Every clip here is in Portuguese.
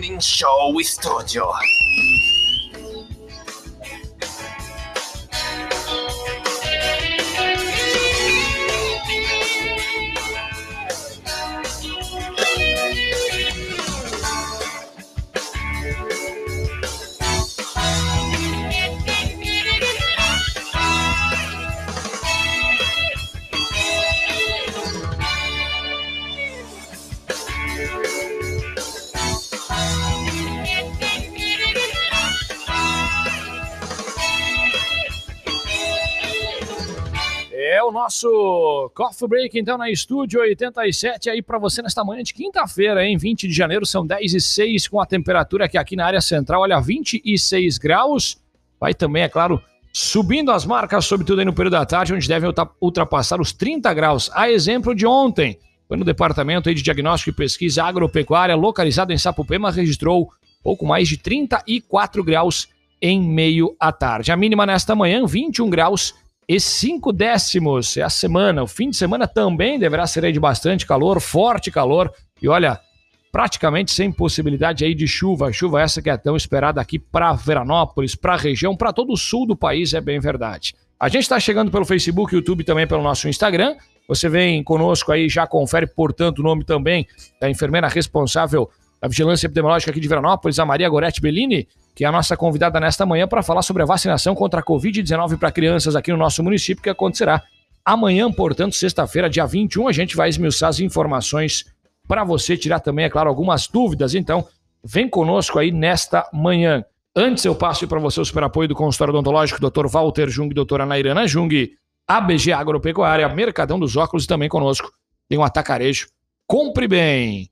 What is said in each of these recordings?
Morning Show Studio. O nosso Coffee Break, então, na Estúdio 87, aí para você nesta manhã de quinta-feira, em 20 de janeiro, são 10 e 6, com a temperatura que aqui na área central, olha, 26 graus. Vai também, é claro, subindo as marcas, sobretudo aí no período da tarde, onde devem ultra- ultrapassar os 30 graus. A exemplo de ontem, foi no Departamento de Diagnóstico e Pesquisa Agropecuária, localizado em Sapupema, registrou pouco mais de 34 graus em meio à tarde. A mínima nesta manhã, 21 graus e 5 décimos. É a semana. O fim de semana também deverá ser de bastante calor, forte calor. E olha, praticamente sem possibilidade aí de chuva. Chuva essa que é tão esperada aqui para Veranópolis, para a região, para todo o sul do país, é bem verdade. A gente está chegando pelo Facebook, YouTube também pelo nosso Instagram. Você vem conosco aí, já confere, portanto, o nome também da enfermeira responsável da Vigilância Epidemiológica aqui de Veranópolis, a Maria Goretti Bellini, que é a nossa convidada nesta manhã para falar sobre a vacinação contra a Covid-19 para crianças aqui no nosso município, que acontecerá amanhã, portanto, sexta-feira, dia 21. A gente vai esmiuçar as informações para você tirar também, é claro, algumas dúvidas. Então, vem conosco aí nesta manhã. Antes eu passo para você o super apoio do consultório odontológico Dr. Walter Jung doutora Nairana Jung, ABG Agropecuária, Mercadão dos Óculos e também conosco tem um atacarejo. Compre bem!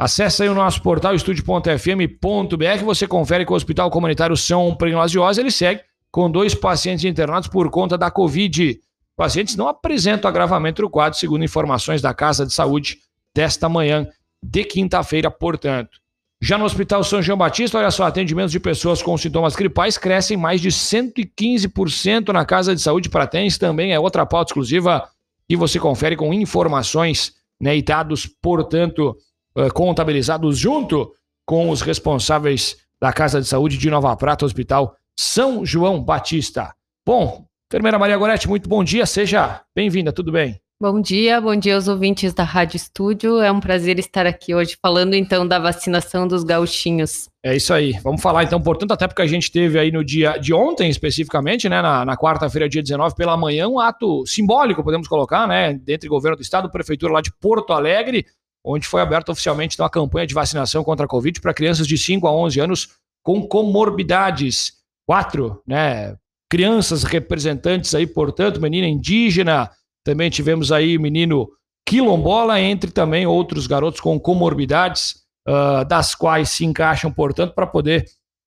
Acesse aí o nosso portal estúdio.fm.br, você confere que o Hospital Comunitário São Prenilasiose, ele segue com dois pacientes internados por conta da Covid. Pacientes não apresentam agravamento do quadro, segundo informações da Casa de Saúde desta manhã de quinta-feira, portanto. Já no Hospital São João Batista, olha só, atendimentos de pessoas com sintomas gripais crescem mais de 115% na Casa de Saúde Pratense, também é outra pauta exclusiva que você confere com informações né, e dados, portanto, contabilizados junto com os responsáveis da Casa de Saúde de Nova Prata, Hospital São João Batista. Bom, enfermeira Maria Goretti, muito bom dia, seja bem-vinda, tudo bem? Bom dia, bom dia aos ouvintes da Rádio Estúdio. É um prazer estar aqui hoje falando então da vacinação dos gauchinhos. É isso aí. Vamos falar então, portanto, até porque a gente teve aí no dia de ontem, especificamente, né, na, na quarta-feira, dia 19, pela manhã, um ato simbólico, podemos colocar, né, entre governo do estado, prefeitura lá de Porto Alegre, onde foi aberta oficialmente então, a campanha de vacinação contra a Covid para crianças de 5 a 11 anos com comorbidades. Quatro, né, crianças representantes aí, portanto, menina indígena, também tivemos aí o menino quilombola, entre também outros garotos com comorbidades, uh, das quais se encaixam, portanto, para poder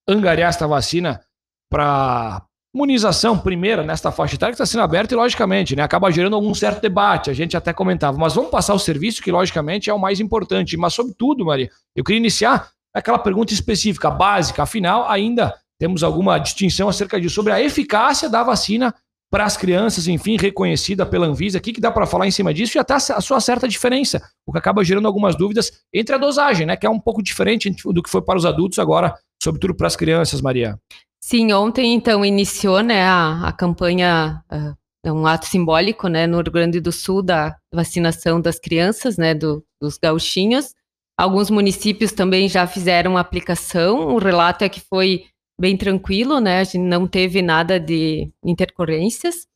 angariar esta vacina para imunização primeira nesta faixa etária que está sendo aberta e, logicamente, né, acaba gerando algum certo debate, a gente até comentava, mas vamos passar o serviço que, logicamente, é o mais importante. Mas, sobretudo, Maria, eu queria iniciar aquela pergunta específica, básica, afinal, ainda temos alguma distinção acerca disso, sobre a eficácia da vacina para as crianças, enfim, reconhecida pela Anvisa. O que, dá para falar em cima disso? E até a sua certa diferença, o que acaba gerando algumas dúvidas entre a dosagem, né? Que é um pouco diferente do que foi para os adultos agora, sobretudo para as crianças, Maria. Sim, ontem então iniciou né, a, a campanha, uh, um ato simbólico né, no Rio Grande do Sul da vacinação das crianças, né, do, dos gauchinhos. Alguns municípios também já fizeram aplicação. O relato é que foi bem tranquilo, né? A gente não teve nada de intercorrências.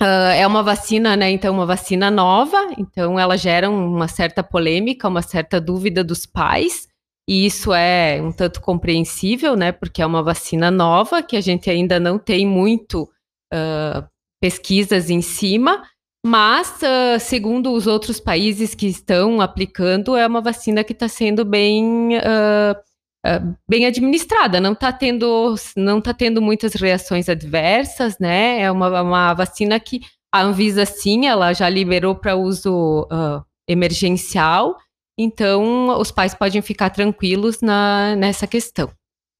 Uh, é uma vacina, né? Então, uma vacina nova, então ela gera uma certa polêmica, uma certa dúvida dos pais, e isso é um tanto compreensível, né? Porque é uma vacina nova que a gente ainda não tem muito uh, pesquisas em cima, mas, uh, segundo os outros países que estão aplicando, é uma vacina que está sendo bem Uh, bem administrada, não está tendo, não tá tendo muitas reações adversas, né? É uma, uma vacina que a Anvisa sim, ela já liberou para uso emergencial, então os pais podem ficar tranquilos na, nessa questão.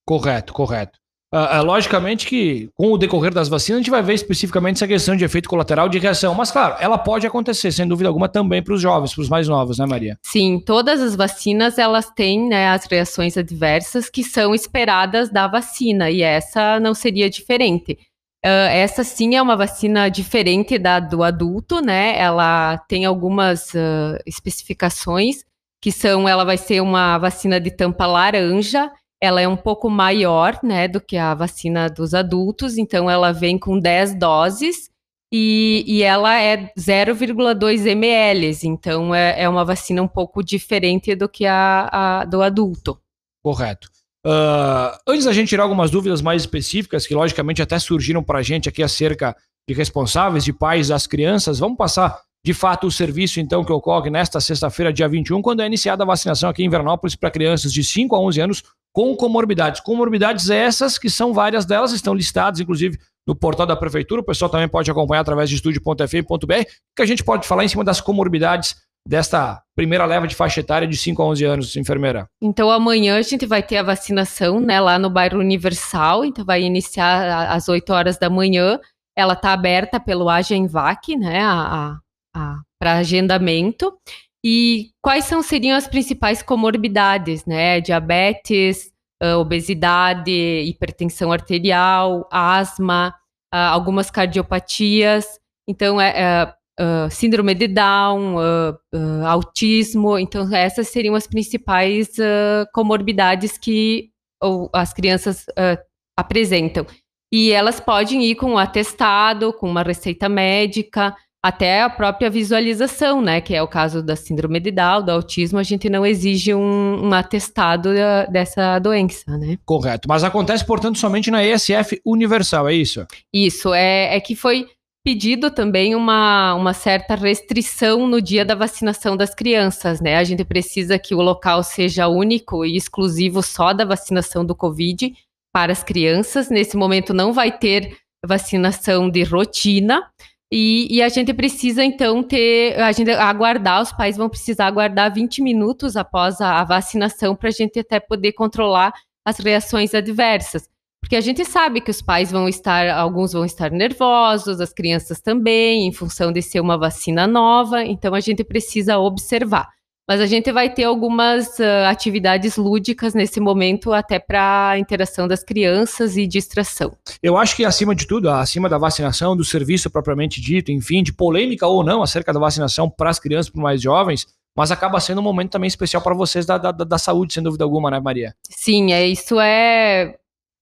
Correto, correto. Uh, uh, logicamente que com o decorrer das vacinas a gente vai ver especificamente essa questão de efeito colateral de reação, mas claro, ela pode acontecer, sem dúvida alguma, também para os jovens, para os mais novos, né, Maria? Sim, todas as vacinas elas têm né, as reações adversas que são esperadas da vacina e essa não seria diferente. Uh, essa sim é uma vacina diferente da do adulto, né? Ela tem algumas especificações que são, ela vai ser uma vacina de tampa laranja ela é um pouco maior, né, do que a vacina dos adultos, então ela vem com 10 doses e, e ela é 0,2 ml, então é, é, uma vacina um pouco diferente do que a, a do adulto. Correto. Uh, antes da gente tirar algumas dúvidas mais específicas, que logicamente até surgiram para a gente aqui acerca de responsáveis, de pais das crianças, vamos passar de fato o serviço então que ocorre nesta sexta-feira, dia 21, quando é iniciada a vacinação aqui em Veranópolis para crianças de 5 a 11 anos com comorbidades. Comorbidades essas que são várias delas, estão listadas, inclusive, no portal da prefeitura. O pessoal também pode acompanhar através de estúdio.fm.br, que a gente pode falar em cima das comorbidades desta primeira leva de faixa etária de 5 a 11 anos, enfermeira? Então amanhã a gente vai ter a vacinação, né, lá no bairro Universal, então vai iniciar às 8 horas da manhã. Ela está aberta pelo Agenvac, né, a para agendamento. E quais são, seriam as principais comorbidades, né? Diabetes, uh, obesidade, hipertensão arterial, asma, uh, algumas cardiopatias. Então, é, é uh, síndrome de Down, autismo. Então, essas seriam as principais comorbidades que as crianças apresentam. E elas podem ir com um atestado, com uma receita médica, até a própria visualização, né? Que é o caso da síndrome de Down, do autismo, a gente não exige um, um atestado dessa doença, né? Correto. Mas acontece, portanto, somente na ESF Universal, é isso? Isso, é, é que foi pedido também uma, uma certa restrição no dia da vacinação das crianças, né? A gente precisa que o local seja único e exclusivo só da vacinação do Covid para as crianças. Nesse momento não vai ter vacinação de rotina, e, e, a gente precisa, então, ter. A gente aguardar, os pais vão precisar aguardar 20 minutos após a, a vacinação para a gente até poder controlar as reações adversas. Porque a gente sabe que os pais vão estar, alguns vão estar nervosos, as crianças também, em função de ser uma vacina nova, então a gente precisa observar. Mas a gente vai ter algumas uh, atividades lúdicas nesse momento, até para a interação das crianças e distração. Eu acho que, acima de tudo, acima da vacinação, do serviço propriamente dito, enfim, de polêmica ou não acerca da vacinação para as crianças, para os mais jovens, mas acaba sendo um momento também especial para vocês da, da, da, saúde, sem dúvida alguma, né, Maria? Sim, é, isso é,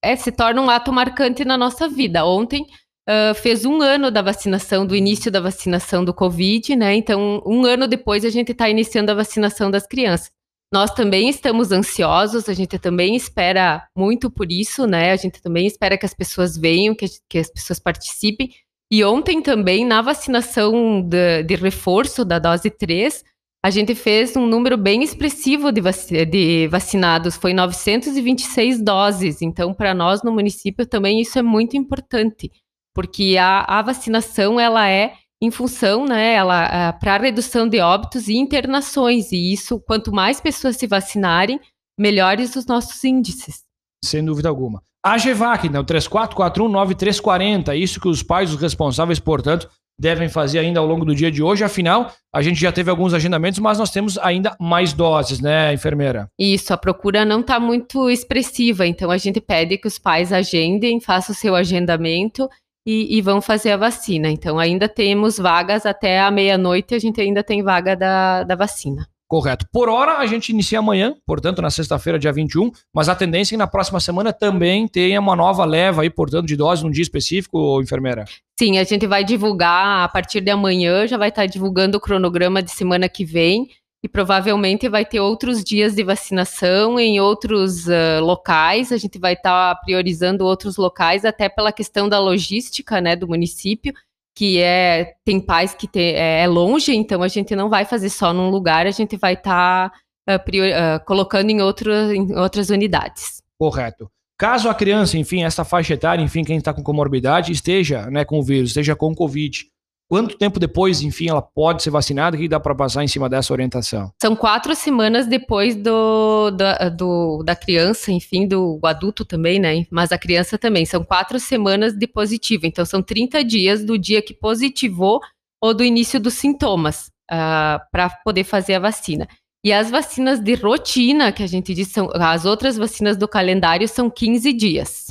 é se torna um ato marcante na nossa vida. Ontem Uh, fez um ano da vacinação, do início da vacinação do Covid, né? Então, um ano depois, a gente está iniciando a vacinação das crianças. Nós também estamos ansiosos, a gente também espera muito por isso, né? A gente também espera que as pessoas venham, que, que as pessoas participem. E ontem também, na vacinação de, de reforço da dose 3, a gente fez um número bem expressivo de, vac de vacinados, foi 926 doses. Então, para nós no município também isso é muito importante porque a, a vacinação ela é em função, né, ela é, para redução de óbitos e internações, e isso, quanto mais pessoas se vacinarem, melhores os nossos índices. Sem dúvida alguma. A GEVAC, então, 34419340, isso que os pais, os responsáveis, portanto, devem fazer ainda ao longo do dia de hoje. Afinal, a gente já teve alguns agendamentos, mas nós temos ainda mais doses, né, enfermeira? Isso, a procura não está muito expressiva, então a gente pede que os pais agendem, façam o seu agendamento e, e, vão fazer a vacina. Então, ainda temos vagas até a meia-noite, a gente ainda tem vaga da, da vacina. Correto. Por hora, a gente inicia amanhã, portanto, na sexta-feira, dia 21, mas a tendência é que na próxima semana também tenha uma nova leva aí, portanto, de doses num dia específico, enfermeira? Sim, a gente vai divulgar a partir de amanhã, já vai estar divulgando o cronograma de semana que vem e provavelmente vai ter outros dias de vacinação em outros uh, locais. A gente vai estar tá priorizando outros locais, até pela questão da logística né, do município, que é tem pais que tem, é, é, longe, então a gente não vai fazer só num lugar, a gente vai estar tá, uh, uh, colocando em, outro, em outras unidades. Correto. Caso a criança, enfim, essa faixa etária, enfim, quem está com comorbidade, esteja né, com o vírus, esteja com Covid, quanto tempo depois, enfim, ela pode ser vacinada? O que dá para passar em cima dessa orientação? São quatro semanas depois do, do, do, da criança, enfim, do adulto também, né? Mas a criança também. São quatro semanas de positivo. Então, são 30 dias do dia que positivou ou do início dos sintomas uh, ah, para poder fazer a vacina. E as vacinas de rotina, que a gente diz, são, as outras vacinas do calendário são 15 dias.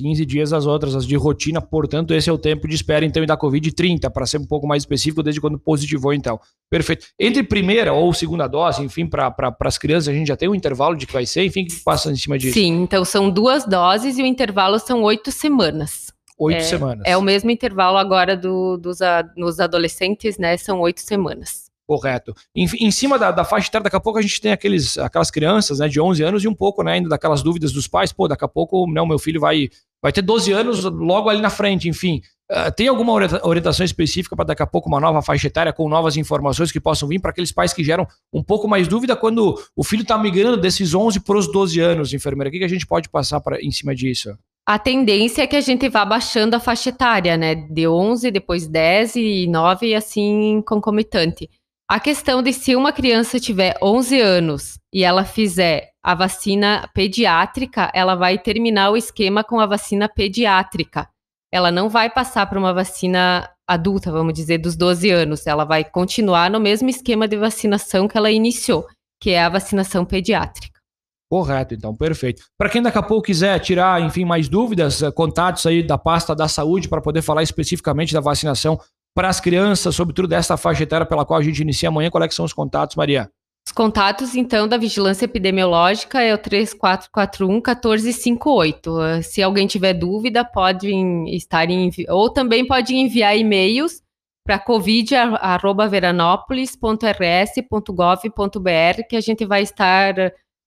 15 dias as outras, as de rotina, portanto, esse é o tempo de espera, então, e da Covid 30, para ser um pouco mais específico, desde quando positivou, então. Perfeito. Entre primeira ou segunda dose, enfim, para pra, as crianças, a gente já tem um intervalo de que vai ser, enfim, que passa em cima disso? Sim, então são duas doses e o intervalo são oito semanas. Oito é, semanas. É o mesmo intervalo agora do, dos a, nos adolescentes, né? São oito semanas. Correto. Em, em cima da, da, faixa etária, daqui a pouco a gente tem aqueles, aquelas crianças né, de 11 anos e um pouco né, ainda daquelas dúvidas dos pais. Pô, daqui a pouco não, meu filho vai, vai ter 12 anos logo ali na frente, enfim. Uh, tem alguma orientação específica para daqui a pouco uma nova faixa etária com novas informações que possam vir para aqueles pais que geram um pouco mais dúvida quando o filho está migrando desses 11 para os 12 anos, enfermeira? O que, que a gente pode passar pra, em cima disso? A tendência é que a gente vá baixando a faixa etária, né? De 11, depois 10 e 9 e assim concomitante. A questão de se uma criança tiver 11 anos e ela fizer a vacina pediátrica, ela vai terminar o esquema com a vacina pediátrica. Ela não vai passar para uma vacina adulta, vamos dizer, dos 12 anos. Ela vai continuar no mesmo esquema de vacinação que ela iniciou, que é a vacinação pediátrica. Correto, então, perfeito. Para quem daqui a pouco quiser tirar, enfim, mais dúvidas, eh, contatos aí da pasta da saúde para poder falar especificamente da vacinação para as crianças, sobretudo dessa faixa etária pela qual a gente inicia amanhã? Quais é são os contatos, Maria? Os contatos, então, da vigilância epidemiológica é o 3441-1458. Se alguém tiver dúvida, pode estar em, ou também pode enviar e-mails para covid@veranópolis.rs.gov.br que a gente vai estar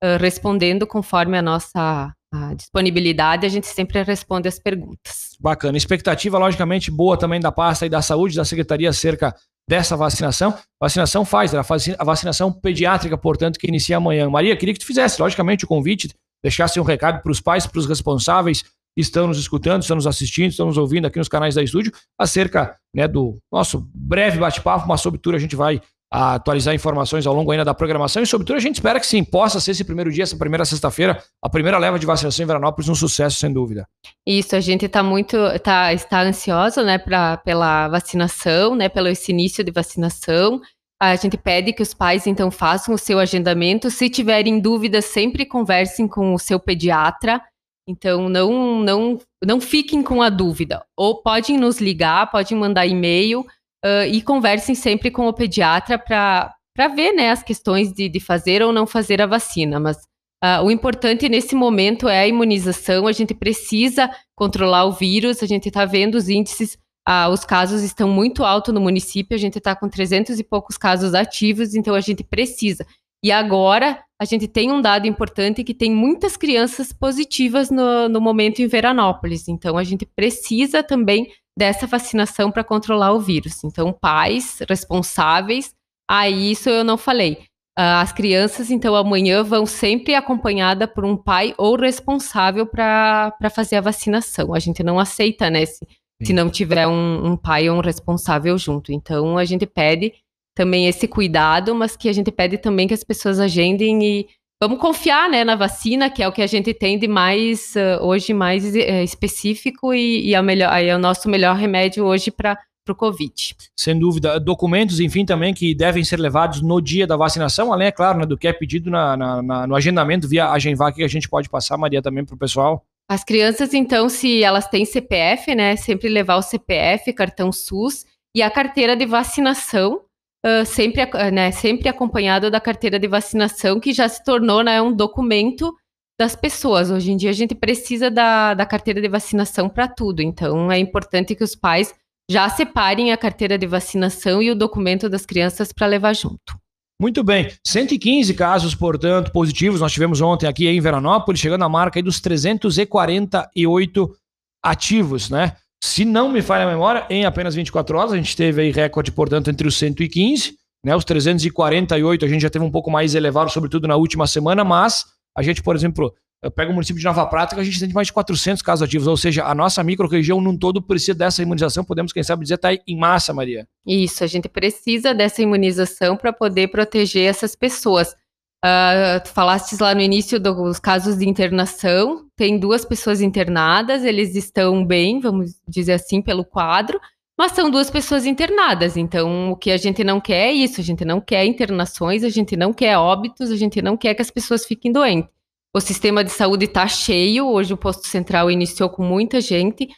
uh, respondendo conforme a nossa a disponibilidade, a gente sempre responde as perguntas. Bacana. Expectativa, logicamente, boa também da pasta e da saúde da Secretaria acerca dessa vacinação. Vacinação Pfizer, a vacinação pediátrica, portanto, que inicia amanhã. Maria, queria que tu fizesse, logicamente, o convite, deixasse um recado para os pais, para os responsáveis que estão nos escutando, estão nos assistindo, estão nos ouvindo aqui nos canais da estúdio, acerca né, do nosso breve bate-papo, mas sobretudo a gente vai a atualizar informações ao longo ainda da programação e, sobretudo, a gente espera que sim, possa ser esse primeiro dia, essa primeira sexta-feira, a primeira leva de vacinação em Veranópolis, um sucesso, sem dúvida. Isso, a gente está muito, tá, está ansiosa, né, pra, pela vacinação, né, pelo esse início de vacinação. A gente pede que os pais, então, façam o seu agendamento. Se tiverem dúvidas, sempre conversem com o seu pediatra. Então, não, não, não fiquem com a dúvida. Ou podem nos ligar, podem mandar e-mail, uh, e conversem sempre com o pediatra para ver né, as questões de, de fazer ou não fazer a vacina. Mas uh, o importante nesse momento é a imunização, a gente precisa controlar o vírus, a gente está vendo os índices, uh, os casos estão muito altos no município, a gente está com 300 e poucos casos ativos, então a gente precisa. E agora a gente tem um dado importante que tem muitas crianças positivas no, no momento em Veranópolis. Então a gente precisa também dessa vacinação para controlar o vírus. Então, pais responsáveis, ah, isso eu não falei. Uh, as crianças, então, amanhã vão sempre acompanhada por um pai ou responsável para fazer a vacinação. A gente não aceita, né, se, se não tiver um, um pai ou um responsável junto. Então, a gente pede também esse cuidado, mas que a gente pede também que as pessoas agendem e vamos confiar né, na vacina, que é o que a gente tem de mais uh, hoje mais uh, específico e, e, a melhor, é o nosso melhor remédio hoje para o Covid. Sem dúvida. Documentos, enfim, também que devem ser levados no dia da vacinação, além, é claro, né, do que é pedido na, na, na, no agendamento via Agenvac que a gente pode passar, Maria, também para o pessoal. As crianças, então, se elas têm CPF, né, sempre levar o CPF, cartão SUS e a carteira de vacinação uh, sempre, né, sempre acompanhado da carteira de vacinação, que já se tornou né, um documento das pessoas. Hoje em dia a gente precisa da, da carteira de vacinação para tudo, então é importante que os pais já separem a carteira de vacinação e o documento das crianças para levar junto. Muito bem, 115 casos, portanto, positivos nós tivemos ontem aqui em Veranópolis, chegando à marca dos 348 ativos, né? Se não me falha a memória, em apenas 24 horas, a gente teve aí recorde, portanto, entre os 115, né? Os 348 a gente já teve um pouco mais elevado, sobretudo na última semana, mas a gente, por exemplo, Eu pego o município de Nova Prata a gente tem mais de 400 casos ativos, ou seja, a nossa micro-região num todo precisa dessa imunização, podemos, quem sabe, dizer, tá em massa, Maria. Isso, a gente precisa dessa imunização para poder proteger essas pessoas. Uh, tu falastes lá no início dos casos de internação, tem duas pessoas internadas, eles estão bem, vamos dizer assim, pelo quadro, mas são duas pessoas internadas, então o que a gente não quer é isso, a gente não quer internações, a gente não quer óbitos, a gente não quer que as pessoas fiquem doentes. O sistema de saúde está cheio. Hoje o posto central iniciou com muita gente.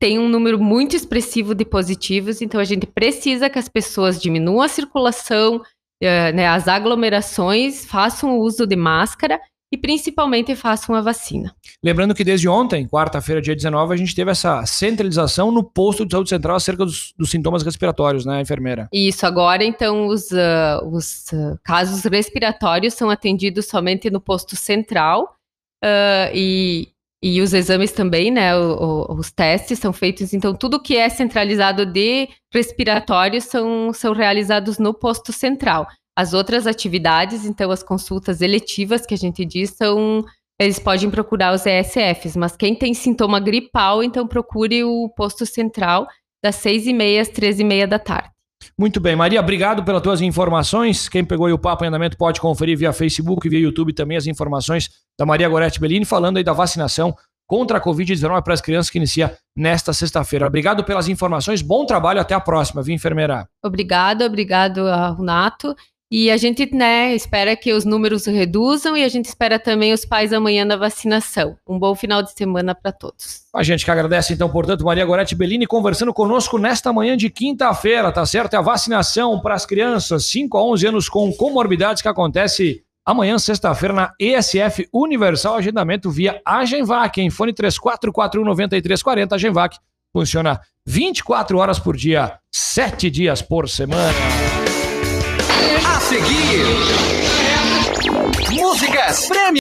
Tem um número muito expressivo de positivos, então a gente precisa que as pessoas diminuam a circulação, eh, né, as aglomerações, façam o uso de máscara e principalmente façam a vacina. Lembrando que desde ontem, quarta-feira, dia 19, a gente teve essa centralização no posto de saúde central acerca dos, dos sintomas respiratórios, né, enfermeira? Isso, agora então os, uh, os uh, casos respiratórios são atendidos somente no posto central uh, e, e os exames também, né, o, o, os testes são feitos, então tudo que é centralizado de respiratório são, são realizados no posto central. As outras atividades, então, as consultas eletivas que a gente diz, são. Eles podem procurar os ESFs, mas quem tem sintoma gripal, então procure o posto central das seis e meia às três e meia da tarde. Muito bem, Maria, obrigado pelas tuas informações. Quem pegou o papo em andamento pode conferir via Facebook, via YouTube também as informações da Maria Gorete Bellini falando aí da vacinação contra a Covid-19 para as crianças que inicia nesta sexta-feira. Obrigado pelas informações, bom trabalho, até a próxima, viu, enfermeira? Obrigado, obrigado ao Nato. E a gente, né, espera que os números reduzam e a gente espera também os pais amanhã da vacinação. Um bom final de semana para todos. A gente que agradece, então, portanto, Maria Gorete Bellini conversando conosco nesta manhã de quinta-feira, tá certo? É a vacinação para as crianças 5 a 11 anos com comorbidades que acontece amanhã, sexta-feira, na ESF Universal, agendamento via Agenvac, em fone 34419340. Agenvac funciona 24 horas por dia, 7 dias por semana. A seguir, músicas prêmio.